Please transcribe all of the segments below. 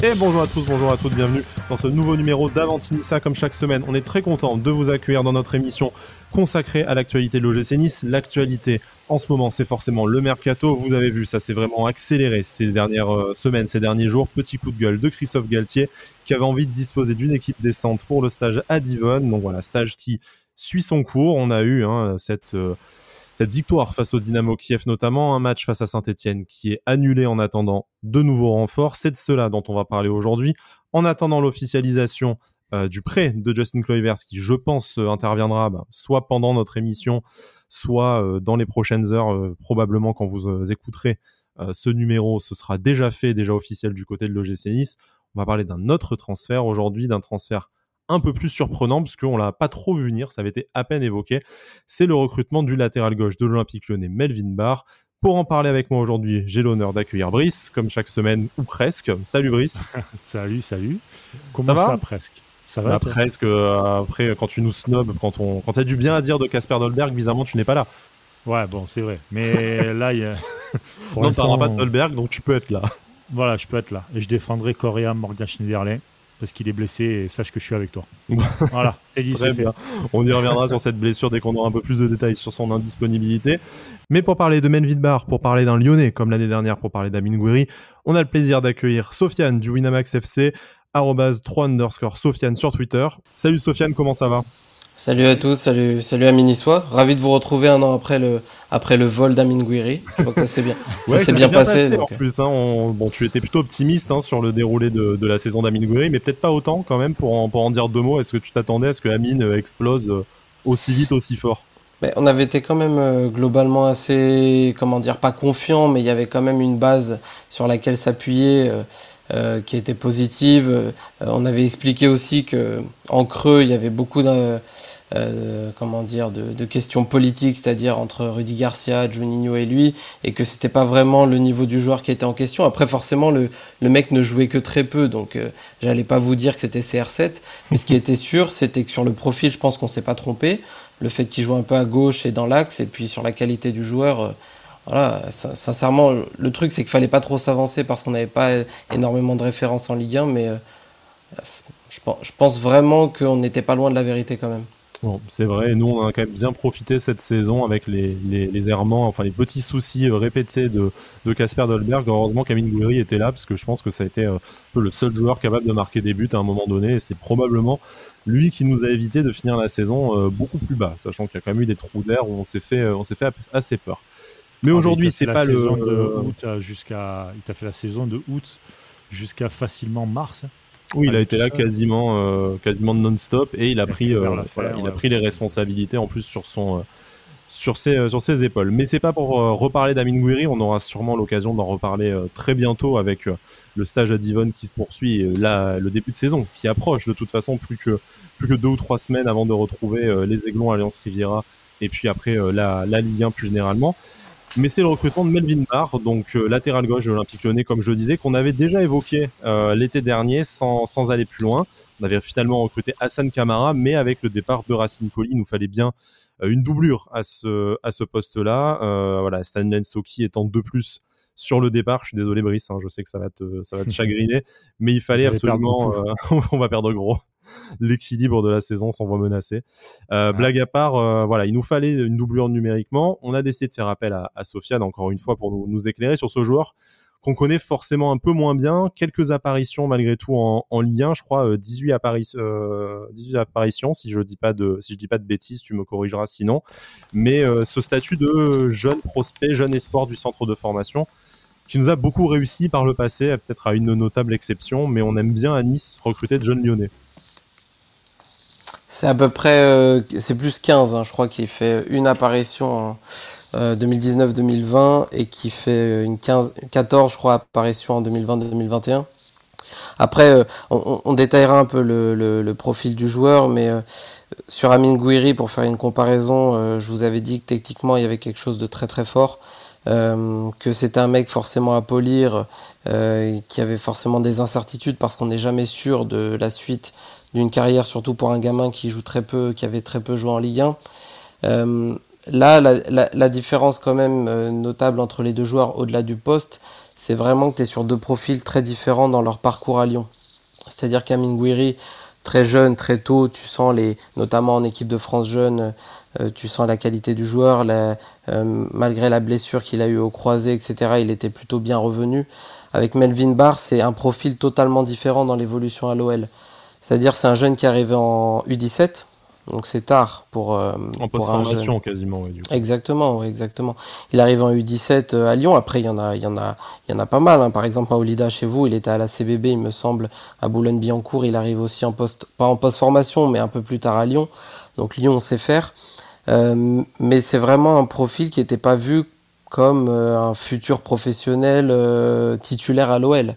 Et bonjour à tous, bonjour à toutes, bienvenue dans ce nouveau numéro d'Avantinissa. Comme chaque semaine, on est très content de vous accueillir dans notre émission consacrée à l'actualité de l'OGC Nice. L'actualité en ce moment, c'est forcément le mercato. Vous avez vu, ça s'est vraiment accéléré ces dernières euh, semaines, ces derniers jours. Petit coup de gueule de Christophe Galtier qui avait envie de disposer d'une équipe décente pour le stage à Divonne. Donc voilà, stage qui suit son cours. On a eu hein, cette. Euh, cette victoire face au Dynamo Kiev, notamment un match face à Saint-Etienne qui est annulé en attendant de nouveaux renforts. C'est de cela dont on va parler aujourd'hui. En attendant l'officialisation euh, du prêt de Justin Kluivert, qui je pense euh, interviendra bah, soit pendant notre émission, soit euh, dans les prochaines heures, probablement quand vous écouterez ce numéro, ce sera déjà fait, déjà officiel du côté de l'OGC Nice. On va parler d'un autre transfert aujourd'hui, d'un transfert un peu plus surprenant parce qu'on l'a pas trop vu venir, ça avait été à peine évoqué. C'est le recrutement du latéral gauche de l'Olympique lyonnais, Melvin Barr. Pour en parler avec moi aujourd'hui, j'ai l'honneur d'accueillir Brice, comme chaque semaine, ou presque. Salut Brice. salut, salut. Comment ça, va presque? Ça va bah, Presque. Euh, après, quand tu nous snobs, quand, on, quand tu as du bien à dire de Casper Dolberg, bizarrement, tu n'es pas là. Ouais, bon, c'est vrai. Mais là, il y a... non, tu pas de Dolberg, donc tu peux être là. Voilà, je peux être là. Et je défendrai Correa Morgan Schneiderlin parce qu'il est blessé et sache que je suis avec toi. voilà, c'est dit, c'est fait. On y reviendra sur cette blessure dès qu'on aura un peu plus de détails sur son indisponibilité. Mais pour parler de Menvid Bar, pour parler d'un Lyonnais comme l'année dernière, pour parler d'Amin Gouiri, on a le plaisir d'accueillir Sofiane du Winamax FC, 3 underscore Sofiane sur Twitter. Salut Sofiane, comment ça va? Salut à tous, salut, salut à Minissois. Ravi de vous retrouver un an après le, après le vol d'Amin Gouiri. Je crois que ça s'est bien, ça bien, passé. En plus, hein, bon, tu étais plutôt optimiste hein, sur le déroulé de, de la saison d'Amin Gouiri, mais peut-être pas autant quand même pour en, pour en dire deux mots. Est-ce que tu t'attendais à ce que Amin euh, explose euh, aussi vite, aussi fort? Mais on avait été quand même euh, globalement assez, comment dire, pas confiant, mais il y avait quand même une base sur laquelle s'appuyer. qui était positive. on avait expliqué aussi que en creux, il y avait beaucoup de, euh, comment dire, de, questions politiques, c'est-à-dire entre Rudy Garcia, Juninho et lui, et que c'était pas vraiment le niveau du joueur qui était en question. Après, forcément, le, mec ne jouait que très peu, donc euh, j'allais pas vous dire que c'était CR7, mais ce qui était sûr, c'était que sur le profil, je pense qu'on s'est pas trompé. Le fait qu'il joue un peu à gauche et dans l'axe, et puis sur la qualité du joueur. Euh, voilà, sincèrement, le truc c'est qu'il fallait pas trop s'avancer parce qu'on n'avait pas énormément de références en Ligue 1, mais je pense vraiment qu'on n'était pas loin de la vérité quand même. Bon, c'est vrai, nous on a quand même bien profité cette saison avec les, les, errements, enfin les petits soucis euh, répétés de Casper Dolberg. Heureusement qu'Amin Gouiri était là parce que je pense que ça a été euh, un peu le seul joueur capable de marquer des buts à un moment donné et c'est probablement lui qui nous a évité de finir la saison euh, beaucoup plus bas, sachant qu'il y a quand même eu des trous d'air où on s'est fait, on s'est fait assez peur. Mais ah, aujourd'hui, c'est pas le. De août jusqu'à, il t'a fait la saison de août jusqu'à facilement mars. Oui, il a été là quasiment, euh, quasiment non-stop et il a pris, euh, il a pris les responsabilités en plus sur son, euh, sur ses, sur ses épaules. Mais c'est pas pour reparler d'Amin Gouiri, on aura sûrement l'occasion d'en reparler très bientôt avec le stage à Divon qui se poursuit, là, le début de saison qui approche de toute façon plus que, plus que deux ou trois semaines avant de retrouver les Aiglons Alliance Riviera et puis après la, la Ligue 1 plus généralement mais c'est le recrutement de Melvin Barr, donc euh, latéral gauche de l'Olympique Lyonnais, comme je le disais, qu'on avait déjà évoqué euh, l'été dernier sans, sans, aller plus loin. On avait finalement recruté Hassan Kamara, mais avec le départ de Racine Colli, il nous fallait bien euh, une doublure à ce, à ce poste-là. voilà, Stanley Soki étant de plus sur le départ. Je suis désolé, Brice, hein, je sais que ça va te, ça va te chagriner, mais il fallait absolument. on va perdre gros l'équilibre de la saison s'en voit menacé. Euh, blague à part, euh, voilà, il nous fallait une doublure numériquement. On a décidé de faire appel à, à Sofiane encore une fois pour nous, éclairer sur ce joueur qu'on connaît forcément un peu moins bien. Quelques apparitions malgré tout en, en Ligue 1, je crois 18, euh, 18 apparitions si je dis pas de si je dis pas de bêtises, tu me corrigeras sinon. Mais ce statut de jeune prospect, jeune espoir du centre de formation qui nous a beaucoup réussi par le passé, peut-être à une notable exception, mais on aime bien à Nice recruter de jeunes lyonnais. C'est à peu près, euh, c'est plus 15, hein, je crois qu'il fait une apparition en 2019-2020 euh, et qui fait une 15, 14, je crois, apparitions en 2020-2021. Après, euh, on, détaillera un peu le, profil du joueur, mais sur Amin Gouiri, pour faire une comparaison, je vous avais dit que techniquement il y avait quelque chose de très très fort, que c'était un mec forcément à polir, qui avait forcément des incertitudes parce qu'on n'est jamais sûr de la suite d'une carrière, surtout pour un gamin qui joue très peu, qui avait très peu joué en Ligue 1. Euh, là, la, différence quand même euh, notable entre les deux joueurs au-delà du poste, c'est vraiment que tu es sur deux profils très différents dans leur parcours à Lyon. C'est-à-dire qu'Amin Gouiri, très jeune, très tôt, tu sens les, notamment en équipe de France jeune, euh, tu sens la qualité du joueur, malgré la blessure qu'il a eu au croisé, etc. Il était plutôt bien revenu. Avec Melvin Barr, c'est un profil totalement différent dans l'évolution à l'OL. C'est-à-dire c'est un jeune qui est arrivé en U17, donc c'est tard pour, euh, en post-formation quasiment. Exactement, exactement. Il arrive en U17 euh, à Lyon. Après, il y en a, il y en a, il y en a pas mal. Hein. Par exemple, Maolida chez vous, il était à la CBB, il me semble, à Boulogne-Billancourt. Il arrive aussi en post, pas en post-formation, mais un peu plus tard à Lyon. Donc Lyon, on sait faire. Euh, mais c'est vraiment un profil qui n'était pas vu comme un futur professionnel titulaire à l'OL.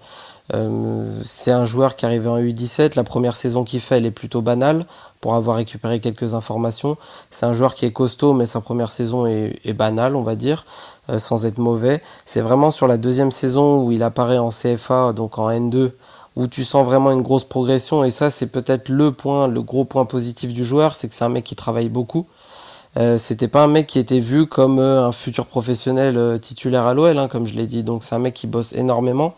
C'est un joueur qui arrive en U17. La première saison qu'il fait, elle est plutôt banale pour avoir récupéré quelques informations. C'est un joueur qui est costaud, mais sa première saison est, banale, on va dire, euh, sans être mauvais. C'est vraiment sur la deuxième saison où il apparaît en CFA, donc en N2, où tu sens vraiment une grosse progression. Et ça, c'est peut-être le point, le gros point positif du joueur, c'est que c'est un mec qui travaille beaucoup. Euh, c'était pas un mec qui était vu comme euh, un futur professionnel euh, titulaire à l'OL, hein, comme je l'ai dit. Donc c'est un mec qui bosse énormément.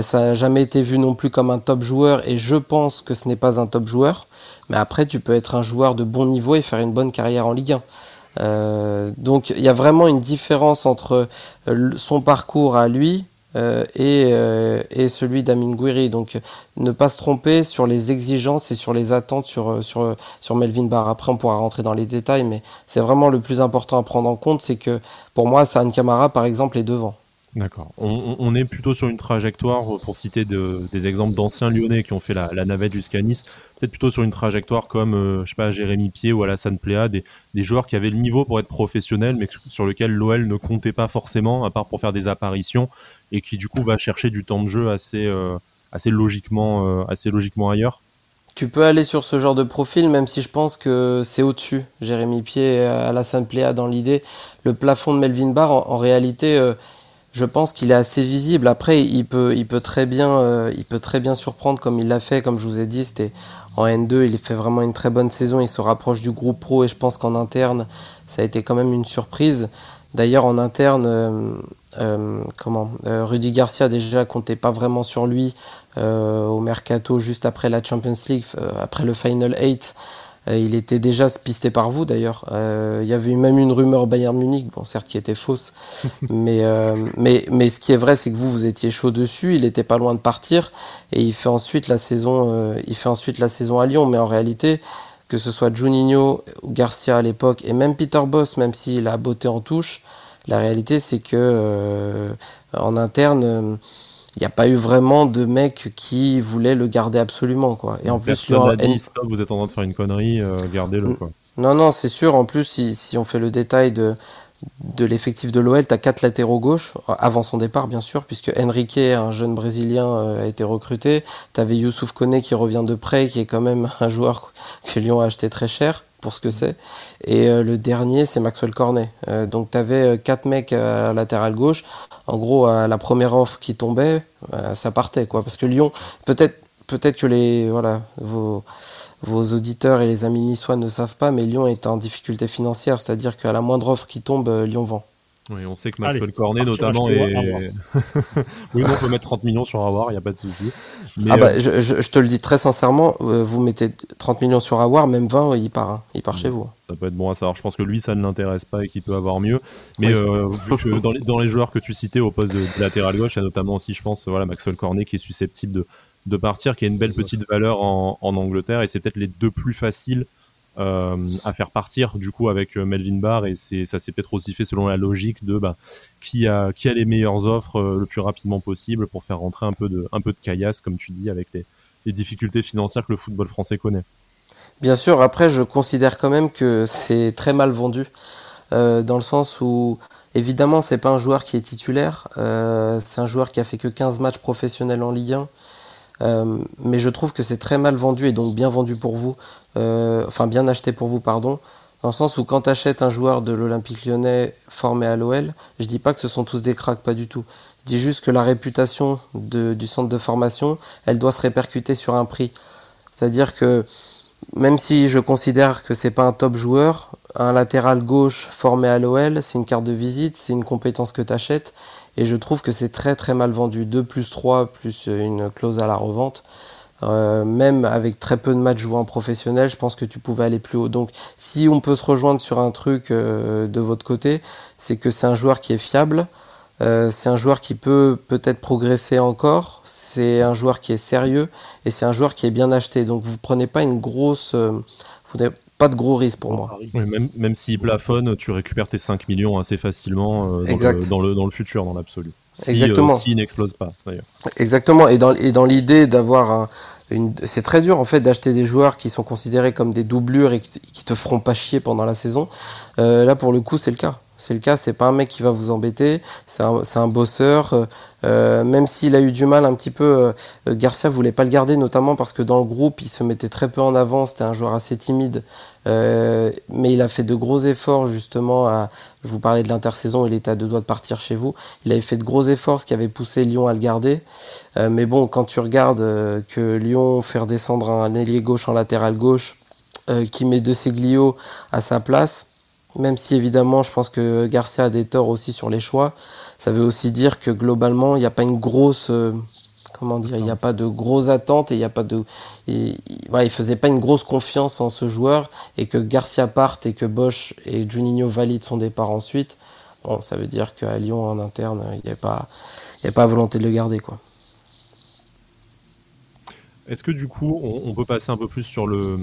Ça n'a jamais été vu non plus comme un top joueur, et je pense que ce n'est pas un top joueur. Mais après, tu peux être un joueur de bon niveau et faire une bonne carrière en Ligue 1. Euh, donc il y a vraiment une différence entre euh, son parcours à lui euh, et, celui d'Amin Gouiri. Donc ne pas se tromper sur les exigences et sur les attentes sur, sur, sur Melvin Barr. Après on pourra rentrer dans les détails, mais c'est vraiment le plus important à prendre en compte, c'est que pour moi, Saan Kamara par exemple est devant. D'accord. On, est plutôt sur une trajectoire, pour citer des exemples d'anciens lyonnais qui ont fait la, navette jusqu'à Nice, peut-être plutôt sur une trajectoire comme, euh, je sais pas, Jérémy Pied ou Alassane Pléa, des, des, joueurs qui avaient le niveau pour être professionnels, mais sur lequel l'OL ne comptait pas forcément, à part pour faire des apparitions, et qui du coup va chercher du temps de jeu assez, euh, assez, logiquement, euh, assez logiquement ailleurs. Tu peux aller sur ce genre de profil, même si je pense que c'est au-dessus. Jérémy Pied et Alassane Pléa dans l'idée. Le plafond de Melvin Barr, en réalité je pense qu'il est assez visible. Après, il peut, très bien, euh, il peut très bien surprendre comme il l'a fait. Comme je vous ai dit, c'était en N2, il fait vraiment une très bonne saison. Il se rapproche du groupe pro et je pense qu'en interne, ça a été quand même une surprise. D'ailleurs, en interne, euh, euh, comment Rudy Garcia déjà comptait pas vraiment sur lui au mercato juste après la Champions League, après le Final 8. Euh, il était déjà pisté par vous d'ailleurs. Euh, il y avait même une rumeur Bayern Munich, bon certes qui était fausse, mais, euh, mais, mais ce qui est vrai c'est que vous vous étiez chaud dessus, il était pas loin de partir et il fait ensuite la saison, il fait ensuite la saison à Lyon, mais en réalité que ce soit Juninho ou Garcia à l'époque et même Peter Boss, même s'il a beauté en touche, la réalité c'est que en interne il n'y a pas eu vraiment de mec qui voulait le garder absolument quoi. Et en plus, sur dit, stop, vous êtes en train de faire une connerie, euh, gardez-le quoi. Non non, c'est sûr. En plus, si, si, on fait le détail de de l'effectif de l'OL, tu as quatre latéraux gauche avant son départ bien sûr, puisque Enrique, un jeune brésilien, euh, a été recruté. Tu avais Youssouf Kone qui revient de près, qui est quand même un joueur que Lyon a acheté très cher pour ce que c'est. Et euh, le dernier, c'est Maxwell Cornet. Euh, donc tu avais euh, quatre mecs à latéral gauche. En gros, à la première offre qui tombait, ça partait. quoi. Parce que Lyon, peut-être peut-être que les voilà vos, vos auditeurs et les amis niçois ne savent pas, mais Lyon est en difficulté financière. C'est-à-dire qu'à la moindre offre qui tombe, Lyon vend. Oui, on sait que Maxwell Cornet, notamment, est... oui, on peut mettre 30 millions sur Awar, il n'y a pas de souci. ah bah, euh, je, te le dis très sincèrement, euh, vous mettez 30 millions sur Awar, même 20, il part, hein. il part chez vous. Ça peut être bon à savoir. Je pense que lui, ça ne l'intéresse pas et qu'il peut avoir mieux. Mais euh, vu que dans les, dans les, joueurs que tu citais au poste de, latéral gauche, il y a notamment aussi, je pense, voilà, Maxwell Cornet qui est susceptible de, de partir, qui a une belle petite valeur en, en Angleterre et c'est peut-être les deux plus faciles euh, à faire partir du coup avec euh, Melvin Barr et ça s'est peut-être aussi fait selon la logique de bah, qui a qui a les meilleures offres euh, le plus rapidement possible pour faire rentrer un peu de un peu de caillasse comme tu dis avec les, les difficultés financières que le football français connaît. Bien sûr, après je considère quand même que c'est très mal vendu dans le sens où évidemment c'est pas un joueur qui est titulaire, c'est un joueur qui a fait que 15 matchs professionnels en Ligue 1. Euh, mais je trouve que c'est très mal vendu et donc bien vendu pour vous, euh, enfin bien acheté pour vous, pardon, dans le sens où quand tu achètes un joueur de l'Olympique lyonnais formé à l'OL, je dis pas que ce sont tous des cracks, pas du tout. Je dis juste que la réputation du centre de formation, elle doit se répercuter sur un prix. C'est-à-dire que même si je considère que c'est pas un top joueur, un latéral gauche formé à l'OL, c'est une carte de visite, c'est une compétence que tu achètes. Et je trouve que c'est très très mal vendu. 2 plus 3 plus une clause à la revente. Euh, même avec très peu de matchs joués en professionnel, je pense que tu pouvais aller plus haut. Donc, si on peut se rejoindre sur un truc euh, de votre côté, c'est que c'est un joueur qui est fiable, euh, c'est un joueur qui peut peut-être progresser encore, c'est un joueur qui est sérieux et c'est un joueur qui est bien acheté. Donc, vous prenez pas une grosse, pas de gros risque pour moi. même même s'il plafonne, tu récupères tes 5 millions assez facilement dans, le, dans, le, futur, dans l'absolu. Exactement. S'il n'explose pas, d'ailleurs. Exactement. Et dans, et dans l'idée d'avoir un, c'est très dur en fait d'acheter des joueurs qui sont considérés comme des doublures et qui, te feront pas chier pendant la saison. Euh, là pour le coup c'est le cas. C'est le cas, c'est pas un mec qui va vous embêter, c'est un, un, bosseur. Euh, euh, même s'il a eu du mal un petit peu, euh, Garcia voulait pas le garder, notamment parce que dans le groupe, il se mettait très peu en avant, c'était un joueur assez timide. Euh, mais il a fait de gros efforts justement à. Je vous parlais de l'intersaison, il était à deux doigts de partir chez vous. Il avait fait de gros efforts, ce qui avait poussé Lyon à le garder. Mais bon, quand tu regardes que Lyon fait redescendre un ailier gauche en latéral gauche, qui met De Seglio à sa place, même si évidemment je pense que Garcia a des torts aussi sur les choix, ça veut aussi dire que globalement il n'y a pas une grosse euh, comment dire, il n'y a pas de grosses attentes et il n'y a pas de, il, faisait pas une grosse confiance en ce joueur et que Garcia parte et que Bosch et Juninho valident son départ ensuite. Bon, ça veut dire qu'à Lyon en interne il n'y a pas, pas volonté de le garder quoi. Est-ce que du coup, on, peut passer un peu plus sur le,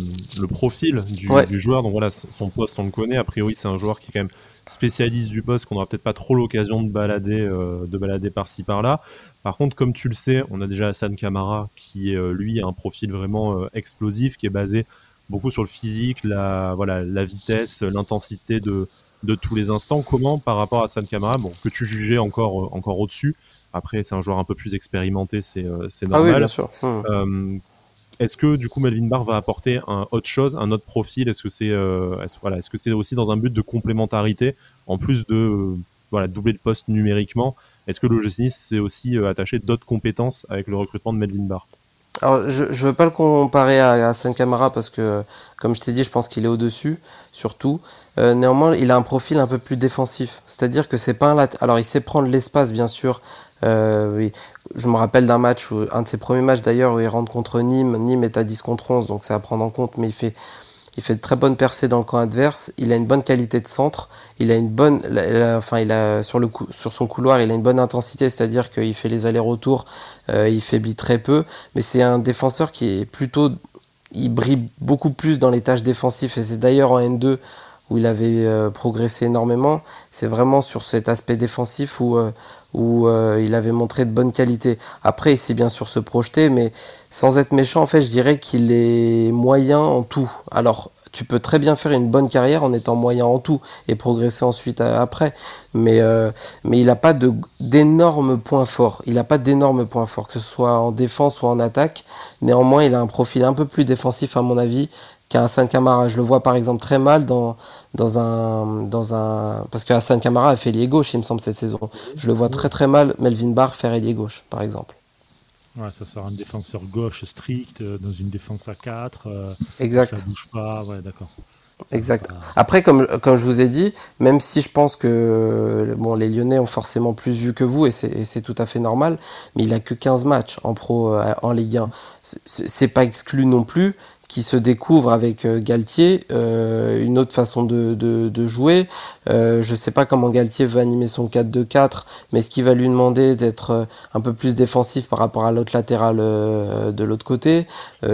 profil du, joueur? Donc voilà, son poste, on le connaît. A priori, c'est un joueur qui est quand même spécialiste du poste, qu'on n'aura peut-être pas trop l'occasion de balader, euh, de balader par-ci par-là. Par contre, comme tu le sais, on a déjà Hassan Kamara qui, euh, lui, a un profil vraiment euh, explosif, qui est basé beaucoup sur le physique, la, voilà, la vitesse, l'intensité de, de tous les instants. Comment, par rapport à Hassan Kamara, bon, que tu jugeais encore, encore au-dessus, après, c'est un joueur un peu plus expérimenté, c'est euh, normal. Ah oui, bien sûr. Hum. Euh, est-ce que du coup Melvin Barr va apporter un autre chose, un autre profil? Est-ce que c'est euh, voilà, est-ce que c'est aussi dans un but de complémentarité en plus de voilà doubler le poste numériquement? Est-ce que le s'est aussi attaché d'autres compétences avec le recrutement de Melvin Barr? Alors, je ne veux pas le comparer à, à Camara parce que, comme je t'ai dit, je pense qu'il est au-dessus, surtout. néanmoins, il a un profil un peu plus défensif. C'est-à-dire que c'est pas un Alors, il sait prendre l'espace, bien sûr, euh, oui. Je me rappelle d'un match, un de ses premiers matchs d'ailleurs, où il rentre contre Nîmes. Nîmes est à 10 contre 11, donc c'est à prendre en compte, mais il fait, il fait de très bonnes percées dans le camp adverse. Il a une bonne qualité de centre. Il a une bonne, enfin, il a sur le sur son couloir, il a une bonne intensité, c'est-à-dire qu'il fait les allers-retours, euh, il faiblit très peu. Mais c'est un défenseur qui est plutôt, il brille beaucoup plus dans les tâches défensives. Et c'est d'ailleurs en N2 où il avait euh, progressé énormément. C'est vraiment sur cet aspect défensif où, euh, où euh, il avait montré de bonnes qualités. Après, il sait bien sûr se projeter, mais sans être méchant, en fait, je dirais qu'il est moyen en tout. Alors, tu peux très bien faire une bonne carrière en étant moyen en tout et progresser ensuite après. Mais, mais il n'a pas d'énormes points forts. Il n'a pas d'énormes points forts, que ce soit en défense ou en attaque. Néanmoins, il a un profil un peu plus défensif, à mon avis, qu'Hassan Kamara. Je le vois par exemple très mal dans, dans un, dans un. Parce que Hassan Kamara a fait ailier gauche, il me semble, cette saison. Je le vois très très mal, Melvin Barr, faire ailier gauche, par exemple. Ouais, ça sera un défenseur gauche strict, euh, dans une défense à 4. Euh, exact. Ça bouge pas, ouais, d'accord. Exact. Après, comme, comme je vous ai dit, même si je pense que bon, les Lyonnais ont forcément plus vu que vous, et c'est tout à fait normal, mais il a que 15 matchs en pro euh, en Ligue 1. C'est pas exclu non plus qui se découvre avec euh, Galtier, euh, une autre façon de, de, de jouer. Euh, je ne sais pas comment Galtier va animer son 4-2-4, mais ce qui va lui demander d'être un peu plus défensif par rapport à l'autre latéral de l'autre côté,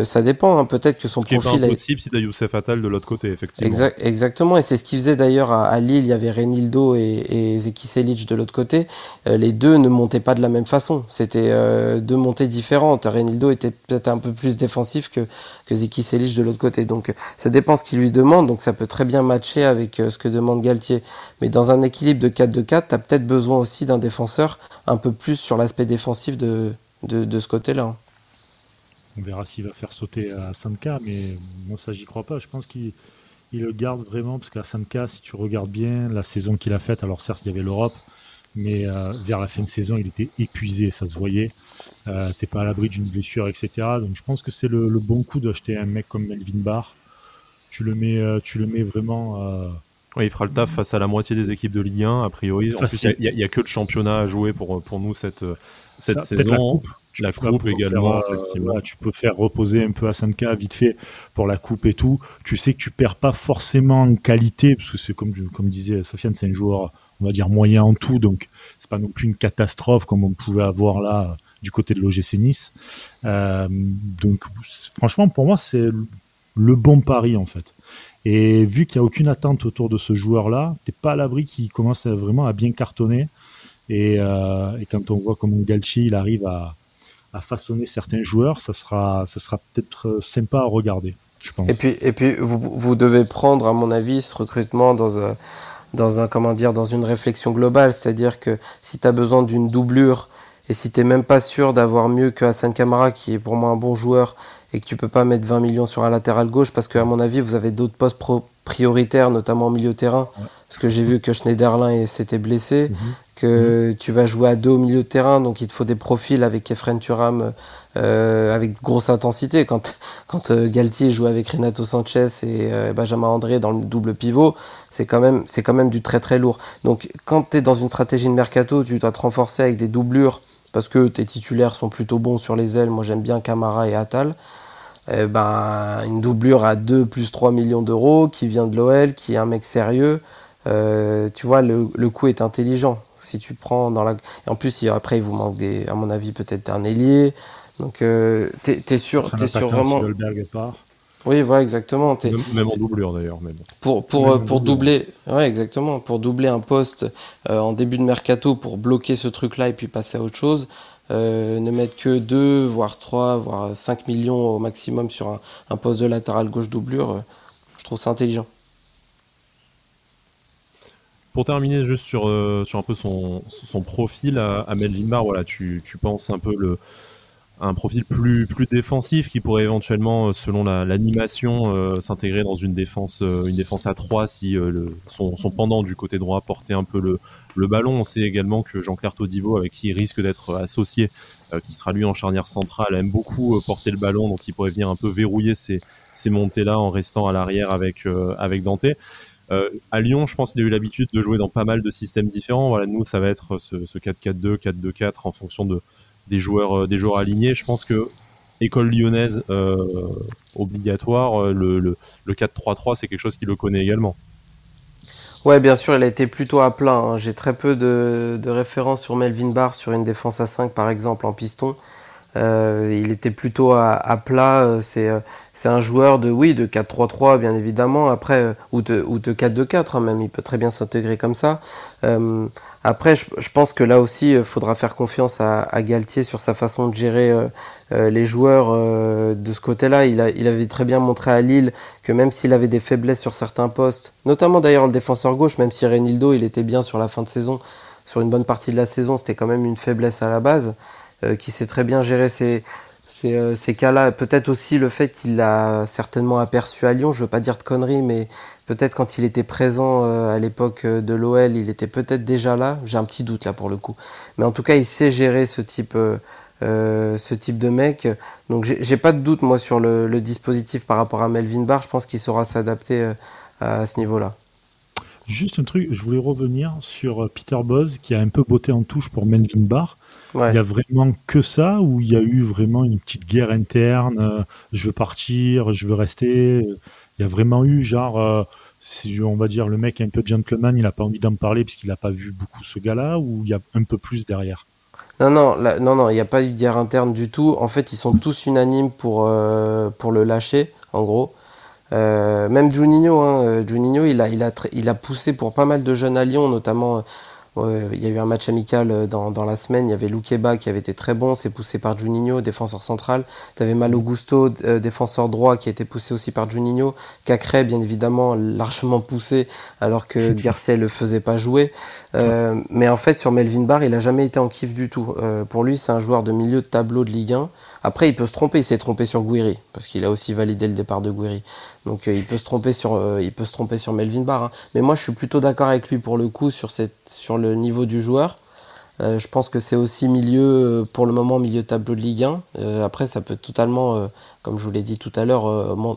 ça dépend. Hein. Peut-être que son profil. C'est impossible si t'as Youssef Attal de l'autre côté, effectivement. Exact, exactement, et c'est ce qu'il faisait d'ailleurs à, Lille. Il y avait Renildo et, et Zeki Selic de l'autre côté. les deux ne montaient pas de la même façon. C'était deux montées différentes. Renildo était peut-être un peu plus défensif que, que Zeki c'est Selic de l'autre côté. Donc ça dépend ce qu'il lui demande, donc ça peut très bien matcher avec euh, ce que demande Galtier. Mais dans un équilibre de 4-2-4, tu as peut-être besoin aussi d'un défenseur un peu plus sur l'aspect défensif de, ce côté-là. On verra s'il va faire sauter à Sanka, mais moi ça j'y crois pas. Je pense qu'il le garde vraiment, parce qu'à Sanka, si tu regardes bien la saison qu'il a faite, alors certes il y avait l'Europe, mais euh, vers la fin de saison il était épuisé, ça se voyait. Euh, t'es pas à l'abri d'une blessure, etc. Donc je pense que c'est le, bon coup d'acheter un mec comme Melvin Barr. Tu le mets, euh, tu le mets vraiment euh, il fera le taf face à la moitié des équipes de Ligue 1, a priori. En plus, il n'y a, que le championnat à jouer pour, pour nous cette, cette saison. La coupe, également, euh, tu peux faire reposer un peu Asanka vite fait pour la coupe et tout. Tu sais que tu perds pas forcément en qualité, parce que c'est comme, comme disait Sofiane, c'est un joueur, on va dire, moyen en tout, donc c'est pas non plus une catastrophe comme on pouvait avoir là du côté de l'OGC Nice. Euh, donc franchement, pour moi, c'est le bon pari en fait. Et vu qu'il n'y a aucune attente autour de ce joueur-là, t'es pas à l'abri qu'il commence vraiment à bien cartonner. Et, euh, quand on voit comment Galchi il arrive à, façonner certains joueurs, ça sera, ça sera peut-être sympa à regarder, je pense. Et puis, et puis vous, vous devez prendre, à mon avis, ce recrutement dans un, dans un comment dire, dans une réflexion globale, c'est-à-dire que si tu as besoin d'une doublure et si tu même pas sûr d'avoir mieux que Hassan Kamara, qui est pour moi un bon joueur, et que tu peux pas mettre 20 millions sur un latéral gauche, parce qu'à mon avis, vous avez d'autres postes prioritaires, notamment au milieu terrain, parce que j'ai vu que Schneiderlin s'était blessé, mhm que mhm. tu vas jouer à deux au milieu de terrain, donc il te faut des profils avec Efren Turam euh, avec grosse intensité. Quand, quand euh, Galtier joue avec Renato Sanchez et euh, Benjamin André dans le double pivot, c'est quand, même, quand même du très très lourd. Donc quand tu es dans une stratégie de mercato, tu dois te renforcer avec des doublures parce que tes titulaires sont plutôt bons sur les ailes. Moi j'aime bien Camara et Atal. Eh ben, une doublure à 2 plus 3 millions d'euros qui vient de l'OL, qui est un mec sérieux. Euh, tu vois, le, le coup est intelligent. Si tu prends dans la. Et en plus, après, il vous manque, des, à mon avis, peut-être un ailier. Donc, euh, t'es es sûr, es sûr vraiment. Oui, voilà, exactement. Même, en doublure d'ailleurs. Pour, pour, pour doubler, ouais, exactement. Pour doubler un poste euh, en début de mercato pour bloquer ce truc-là et puis passer à autre chose, euh, ne mettre que 2, voire 3, voire 5 millions au maximum sur un, un poste de latéral gauche doublure, euh, je trouve ça intelligent. Pour terminer juste sur, euh, sur un peu son, son profil à, Melvin Barr, voilà, tu, tu, penses un peu le, un profil plus, plus défensif qui pourrait éventuellement, euh, selon l'animation, euh, s'intégrer dans une défense, une défense à 3 si son, son, pendant du côté droit portait un peu le, le ballon. On sait également que Jean-Claire Todivo, avec qui il risque d'être associé, qui sera lui en charnière centrale, aime beaucoup porter le ballon, donc il pourrait venir un peu verrouiller ces, ces montées-là en restant à l'arrière avec, avec Dante. Euh, à Lyon, je pense qu'il a eu l'habitude de jouer dans pas mal de systèmes différents. Nous, ça va être ce, 4-4-2, 4-2-4 en fonction de, des, joueurs, euh, des joueurs alignés. Je pense que école lyonnaise euh, obligatoire, le, le, 4-3-3, c'est quelque chose qu'il le connaît également. Ouais, bien sûr, il a été plutôt à plein. J'ai très peu de, de, références sur Melvin Barr sur une défense à 5, par exemple, en piston. Euh, il était plutôt à, à plat. Euh, c'est, euh, c'est un joueur de oui de 4-3-3 bien évidemment. Après ou de, ou de 4-2-4 hein, même. Il peut très bien s'intégrer comme ça. Euh, après, je, pense que là aussi, il faudra faire confiance à, Galtier sur sa façon de gérer les joueurs de ce côté-là. Il, il avait très bien montré à Lille que même s'il avait des faiblesses sur certains postes, notamment d'ailleurs le défenseur gauche, même si Renildo il était bien sur la fin de saison, sur une bonne partie de la saison, c'était quand même une faiblesse à la base. Euh, qui sait très bien gérer ces, euh, ces cas-là. Peut-être aussi le fait qu'il l'a certainement aperçu à Lyon, je veux pas dire de conneries, mais peut-être quand il était présent euh, à l'époque de l'OL, il était peut-être déjà là. J'ai un petit doute là pour le coup. Mais en tout cas, il sait gérer ce type, ce type de mec. Donc j'ai pas de doute moi sur le, dispositif par rapport à Melvin Barr. Je pense qu'il saura s'adapter à ce niveau-là. Juste un truc, je voulais revenir sur Peter Boz qui a un peu botté en touche pour Melvin Barr. Il y a vraiment que ça ou il y a eu vraiment une petite guerre interne euh, Je veux partir, je veux rester. Il y a vraiment eu genre, euh, on va dire, le mec est un peu gentleman, il n'a pas envie d'en parler parce qu'il n'a pas vu beaucoup ce gars-là ou il y a un peu plus derrière? Non, non, non, non, il n'y a pas eu de guerre interne du tout. En fait, ils sont tous unanimes pour, euh, pour le lâcher, en gros. même Juninho, hein, Juninho il, a, il, a il a poussé pour pas mal de jeunes à Lyon, notamment il y a eu un match amical euh, dans, dans la semaine. Il y avait Loukeba qui avait été très bon, c'est poussé par Juninho, défenseur central. Tu avais Malo Gusto, euh, défenseur droit, qui a été poussé aussi par Juninho. Cacré, bien évidemment, largement poussé, alors que Garcia le faisait pas jouer. Euh, mais en fait, sur Melvin Barr, il a jamais été en kiff du tout. Euh, pour lui, c'est un joueur de milieu de tableau de Ligue 1. Après, il peut se tromper. Il s'est trompé sur Guiri, parce qu'il a aussi validé le départ de Guiri. Donc, il peut se tromper sur, il peut se tromper sur Melvin Barr. Hein. Mais moi, je suis plutôt d'accord avec lui pour le coup sur cette, sur le niveau du joueur. Euh, je pense que c'est aussi milieu, euh, pour le moment, milieu tableau de Ligue 1. Euh, après, ça peut totalement, comme je vous l'ai dit tout à l'heure,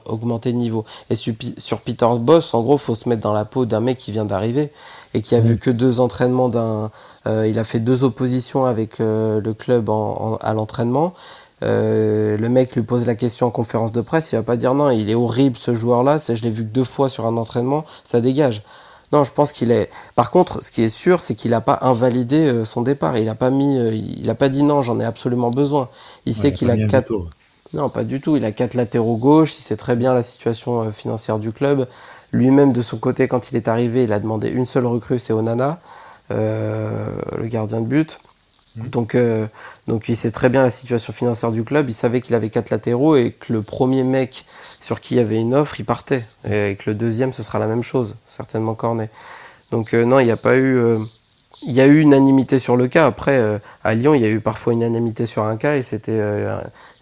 augmenter de niveau. Et sur, Peter Boss, en gros, faut se mettre dans la peau d'un mec qui vient d'arriver et qui a vu que deux entraînements d'un. il a fait deux oppositions avec le club à l'entraînement. Le mec lui pose la question en conférence de presse, il va pas dire non, il est horrible ce joueur-là, je l'ai vu que deux fois sur un entraînement, ça dégage. Non, je pense qu'il est. Par contre, ce qui est sûr, c'est qu'il n'a pas invalidé euh, son départ. Il n'a pas mis, euh, il a pas dit non, j'en ai absolument besoin. Il sait qu'il a, quatre. Non, pas du tout. Il a quatre latéraux gauche. Il sait très bien la situation euh, financière du club. Lui-même, de son côté, quand il est arrivé, il a demandé une seule recrue, c'est Onana, le gardien de but. Mmh. Donc, donc il sait très bien la situation financière du club. Il savait qu'il avait quatre latéraux et que le premier mec sur qui il y avait une offre, il partait. Et avec le deuxième, ce sera la même chose, certainement Cornet. Donc euh, non, il n'y a pas eu... Euh, il y a eu unanimité sur le cas. Après, euh, à Lyon, il y a eu parfois une unanimité sur un cas et c'était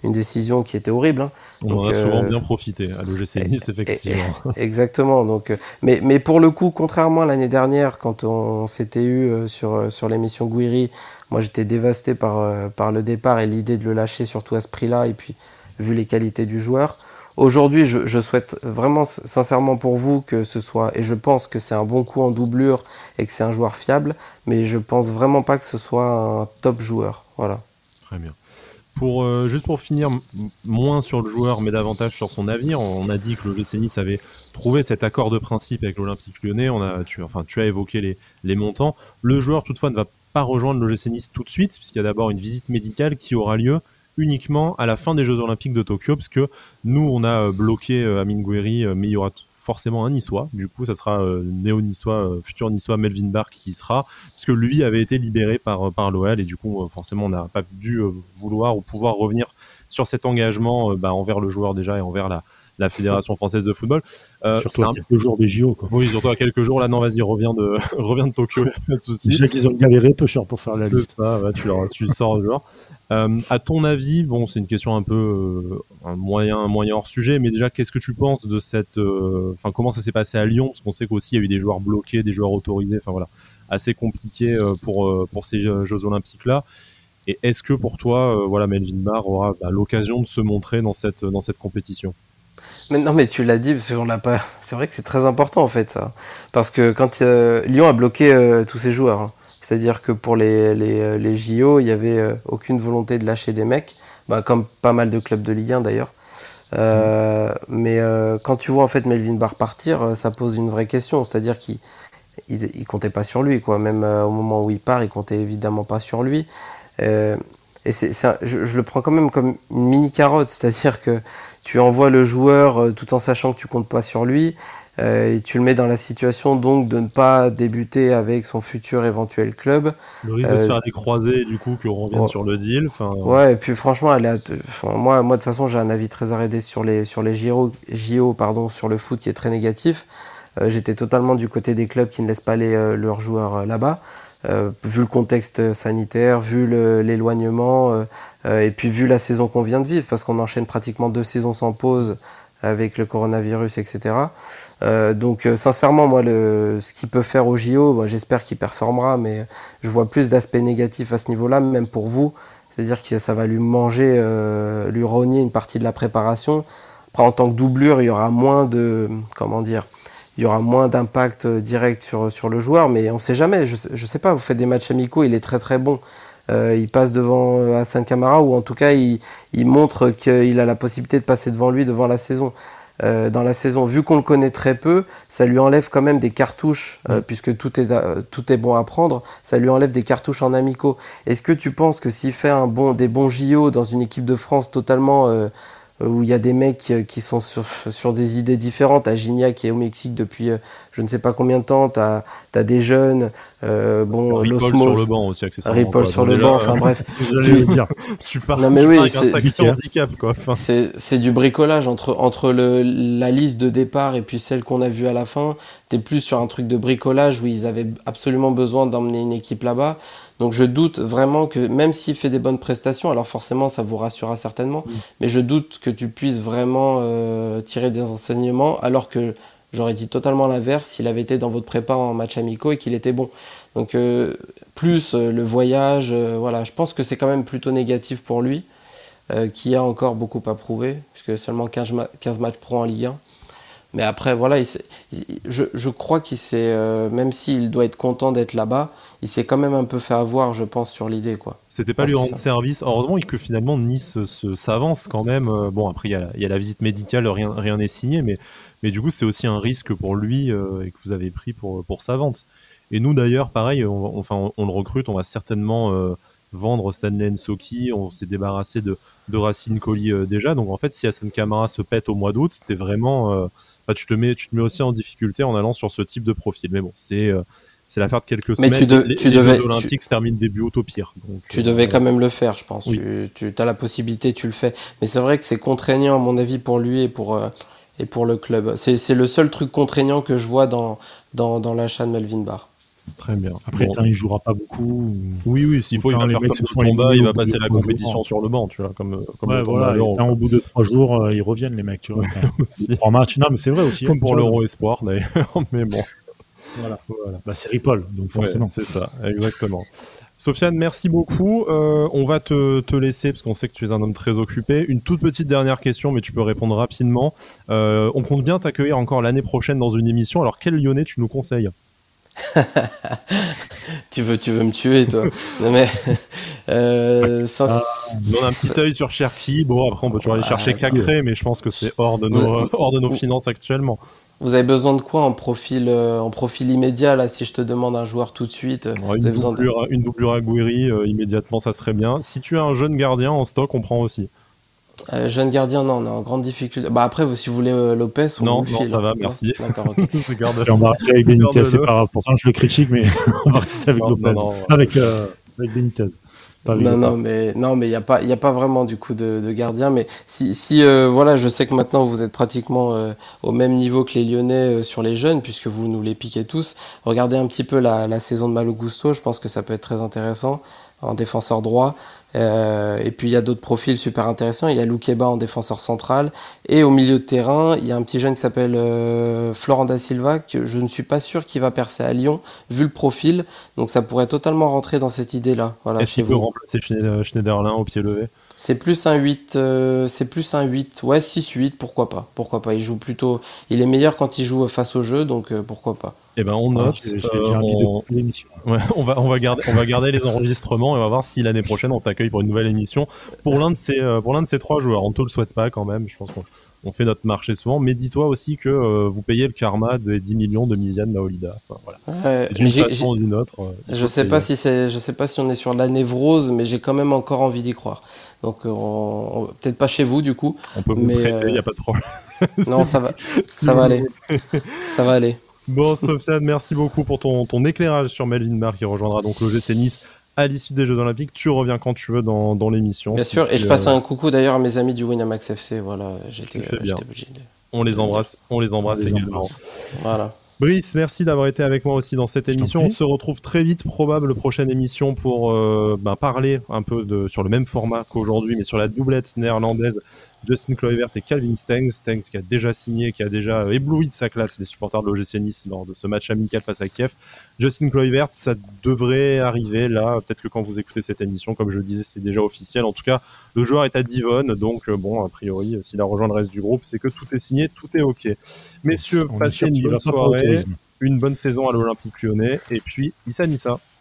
une décision qui était horrible. Hein. On en a souvent bien profité à l'OGC Nice, effectivement. exactement. Donc, mais, mais pour le coup, contrairement à l'année dernière, quand on, s'était eu sur, sur l'émission Guiri, moi j'étais dévasté par, par le départ et l'idée de le lâcher, surtout à ce prix-là, et puis vu les qualités du joueur. Aujourd'hui, je, souhaite vraiment sincèrement pour vous que ce soit, et je pense que c'est un bon coup en doublure et que c'est un joueur fiable, mais je pense vraiment pas que ce soit un top joueur. Voilà. Très bien. Pour, euh, juste pour finir, moins sur le joueur, mais davantage sur son avenir, on a dit que le Nice avait trouvé cet accord de principe avec l'Olympique lyonnais. On a, tu, enfin, tu as évoqué les, les montants. Le joueur, toutefois, ne va pas rejoindre le Nice tout de suite, puisqu'il y a d'abord une visite médicale qui aura lieu uniquement à la fin des Jeux Olympiques de Tokyo, parce que nous, on a euh, bloqué euh, Amin Gouiri, euh, mais il y aura forcément un niçois. Du coup, ça sera néo-niçois, futur niçois Melvin Barr qui sera, puisque lui avait été libéré par, par l'OL, et du coup, forcément, on n'a pas dû vouloir ou pouvoir revenir sur cet engagement bah, envers le joueur déjà et envers la, la Fédération française de football. Euh, surtout à quelques jours des JO. Quoi. Oui, surtout à quelques jours. Là, non, vas-y, reviens de, reviens de Tokyo, pas de soucis. Déjà qu'ils ont galéré peu cher pour faire la liste. C'est ça, tu, leur, tu sors joueur. Euh, à ton avis, bon, c'est une question un peu euh, un moyen, moyen hors sujet, mais déjà, qu'est-ce que tu penses de cette, euh, enfin, comment ça s'est passé à Lyon? Parce qu'on sait qu'aussi il y a eu des joueurs bloqués, des joueurs autorisés, enfin voilà, assez compliqué pour pour ces Jeux Olympiques là. Et est-ce que pour toi, voilà, Melvin Barr aura bah, l'occasion de se montrer dans cette dans cette compétition? Non, mais tu l'as dit parce qu'on l'a pas. C'est vrai que c'est très important en fait ça, parce que quand Lyon a bloqué tous ses joueurs. Hein. C'est-à-dire que pour les, les, euh, les, JO, il n'y avait euh, aucune volonté de lâcher des mecs, bah, comme pas mal de clubs de Ligue 1 d'ailleurs. Euh, mais quand tu vois en fait Melvin Barr partir, ça pose une vraie question. C'est-à-dire qu'il il, comptait pas sur lui, quoi. Même au moment où il part, il comptait évidemment pas sur lui. et c'est, je, le prends quand même comme une mini carotte, c'est-à-dire que tu envoies le joueur tout en sachant que tu comptes pas sur lui. Euh, et tu le mets dans la situation donc de ne pas débuter avec son futur éventuel club. Le risque de se euh, faire des croisés du coup qu'on revienne sur le deal. Ouais, et puis franchement, elle moi, moi de toute façon j'ai un avis très arrêté sur les, sur les JO, JO pardon, sur le foot qui est très négatif. Euh, j'étais totalement du côté des clubs qui ne laissent pas les, leurs joueurs là-bas. Vu le contexte sanitaire, vu l'éloignement, et puis vu la saison qu'on vient de vivre, parce qu'on enchaîne pratiquement deux saisons sans pause avec le coronavirus, etc. Euh, donc euh, sincèrement, moi, ce qu'il peut faire au JO, j'espère qu'il performera, mais je vois plus d'aspects négatifs à ce niveau-là, même pour vous. C'est-à-dire que ça va lui manger, euh, lui rogner une partie de la préparation. Après, en tant que doublure, il y aura moins de, comment dire, il y aura moins d'impact direct sur, sur le joueur, mais on ne sait jamais. Je, ne sais pas, vous faites des matchs amicaux, il est très très bon. Euh, il passe devant euh, Hassan Kamara ou en tout cas il, montre qu'il a la possibilité de passer devant lui devant la saison. Euh, dans la saison, vu qu'on le connaît très peu, ça lui enlève quand même des cartouches, puisque tout est, tout est bon à prendre, ça lui enlève des cartouches en amicaux. Est-ce que tu penses que s'il fait un bon, des bons JO dans une équipe de France totalement où il y a des mecs euh, qui sont sur, sur des idées différentes. À Gignac qui est au Mexique depuis euh, je ne sais pas combien de temps. Tu as, des jeunes. Euh, bon, Ripoll sur le banc aussi, Ripoll sur le banc, enfin bref. tu, dire. tu pars, non, mais oui, avec un sacré handicap. C'est du bricolage entre, entre le, la liste de départ et puis celle qu'on a vue à la fin. Tu es plus sur un truc de bricolage où ils avaient absolument besoin d'emmener une équipe là-bas. Donc je doute vraiment que même s'il fait des bonnes prestations, alors forcément ça vous rassurera certainement, mais je doute que tu puisses vraiment euh, tirer des enseignements alors que j'aurais dit totalement l'inverse s'il avait été dans votre prépa en match amicaux et qu'il était bon. Donc plus le voyage, voilà, je pense que c'est quand même plutôt négatif pour lui, qui a encore beaucoup à prouver, puisque seulement 15, 15 matchs pro en Ligue 1. Mais après, voilà, je, je, crois qu'il s'est, euh, même s'il doit être content d'être là-bas, il s'est quand même un peu fait avoir, je pense, sur l'idée. quoi. C'était pas lui rendre service. Heureusement que finalement Nice s'avance quand même. Euh, bon, après, il y, y, a la visite médicale, rien rien n'est signé, mais, mais du coup, c'est aussi un risque pour lui euh, et que vous avez pris pour, pour sa vente. Et nous, d'ailleurs, pareil, on, enfin, on, le recrute, on va certainement vendre Stanley Nsoki, on s'est débarrassé de, de Racine Colli déjà. Donc en fait, si Hassan Kamara se pète au mois d'août, c'était vraiment bah, tu, te mets, tu te mets aussi en difficulté en allant sur ce type de profil. Mais bon, c'est euh, c'est l'affaire de quelques semaines. Tu, les, tu devais, Olympiques se terminent début au pire. tu euh, devais quand même le faire, je pense. Tu, as la possibilité, tu le fais. Mais c'est vrai que c'est contraignant, à mon avis, pour lui et pour, euh, et pour le club. C'est le seul truc contraignant que je vois dans, dans, dans l'achat de Melvin Barr. Très bien. Après, bon. il jouera pas beaucoup. Oui, oui, s'il faut, il va faire comme combat, il va passer la compétition sur le banc, tu vois, comme, comme ouais, voilà, au bout de trois jours, euh, ils reviennent, les mecs, tu vois. trois matchs, non, mais c'est vrai aussi. Comme pour l'Euro Espoir, d'ailleurs, mais bon. Voilà, voilà. Bah, c'est Ripoll, donc forcément. c'est ça, exactement. Sofiane, merci beaucoup. Euh, on va te, te laisser parce qu'on sait que tu es un homme très occupé. Une toute petite dernière question, mais tu peux répondre rapidement. Euh, on compte bien t'accueillir encore l'année prochaine dans une émission. Alors, quel Lyonnais tu nous conseilles? tu veux, tu veux me tuer, toi. non mais, euh, ça, ah, on a un petit œil sur Cherki. Bon, après, on peut toujours aller chercher Cacré, mais je pense que c'est hors de nos, hors de nos finances actuellement. Vous avez besoin de quoi en profil, euh, en profil immédiat là Si je te demande un joueur tout de suite, une, doublure, une, doublure, à Gouiri, euh, immédiatement, ça serait bien. Si tu as un jeune gardien en stock, on prend aussi. Euh, jeune gardien, non, on est en grande difficulté. Bah après, si vous voulez euh, Lopez, on non, non, ça va, merci. D'accord, ok. on va rester avec Benitez, c'est pas grave. Pourtant, je le critique, mais on va rester avec Lopez. Avec, euh, avec Benitez. non, non, mais non, mais il n'y a pas, il a pas vraiment du coup de, de gardien. Mais si, si euh, voilà, je sais que maintenant vous êtes pratiquement euh, au même niveau que les Lyonnais euh, sur les jeunes, puisque vous nous les piquez tous. Regardez un petit peu la, la saison de Malo Gusto. Je pense que ça peut être très intéressant en défenseur droit. Euh, et puis il y a d'autres profils super intéressants. Il y a Loukeba en défenseur central. Et au milieu de terrain, il y a un petit jeune qui s'appelle euh, Florent da Silva, que je ne suis pas sûr qu'il va percer à Lyon, vu le profil. Donc ça pourrait totalement rentrer dans cette idée-là. Voilà, Est-ce qu'il peut remplacer Schneiderlin au pied levé? C'est plus un 8, euh, c'est plus un 8, ouais 6-8, pourquoi pas, pourquoi pas, il joue plutôt, il est meilleur quand il joue face au jeu, donc euh, pourquoi pas. Eh ben on note, on... va, on, va garder, on va garder les enregistrements et on va voir si l'année prochaine on t'accueille pour une nouvelle émission pour l'un de ces, euh, pour l'un de ces trois joueurs. On te le souhaite pas quand même, je pense qu'on on fait notre marché souvent, mais dis-toi aussi que vous payez le karma des 10 millions de Misiane Maolida. Enfin, voilà. c'est une façon ou d'une autre. je sais pas si c'est, je sais pas si on est sur la névrose, mais j'ai quand même encore envie d'y croire. Donc, euh, peut-être pas chez vous du coup. On peut vous prêter, il n'y a euh, pas de problème. non, ça va, ça va aller. ça va aller. Bon, Sofiane, merci beaucoup pour ton, ton éclairage sur Melvin Mar qui rejoindra donc l'OGC Nice à l'issue des Jeux Olympiques. Tu reviens quand tu veux dans, dans l'émission. Bien sûr, et je passe euh, un coucou d'ailleurs à mes amis du Winamax FC. Voilà, j'étais obligé On les embrasse, on les embrasse également. Voilà. Brice, merci d'avoir été avec moi aussi dans cette émission. On se retrouve très vite, probable prochaine émission pour euh, ben, parler un peu de, sur le même format qu'aujourd'hui, mais sur la doublette néerlandaise Justin Kluivert et Calvin Stengs. Stengs qui a déjà signé, qui a déjà ébloui de sa classe les supporters de l'OGC Nice lors de ce match amical face à Kiev. Justin Kluivert, ça devrait arriver là. Peut-être que quand vous écoutez cette émission, comme je le disais, c'est déjà officiel. En tout cas, le joueur est à Divon, donc euh, bon, a priori, s'il a rejoint le reste du groupe, c'est que tout est signé, tout est ok. Messieurs, passez une bonne soirée, une bonne saison à l'Olympique lyonnais, et puis Issa Nissa.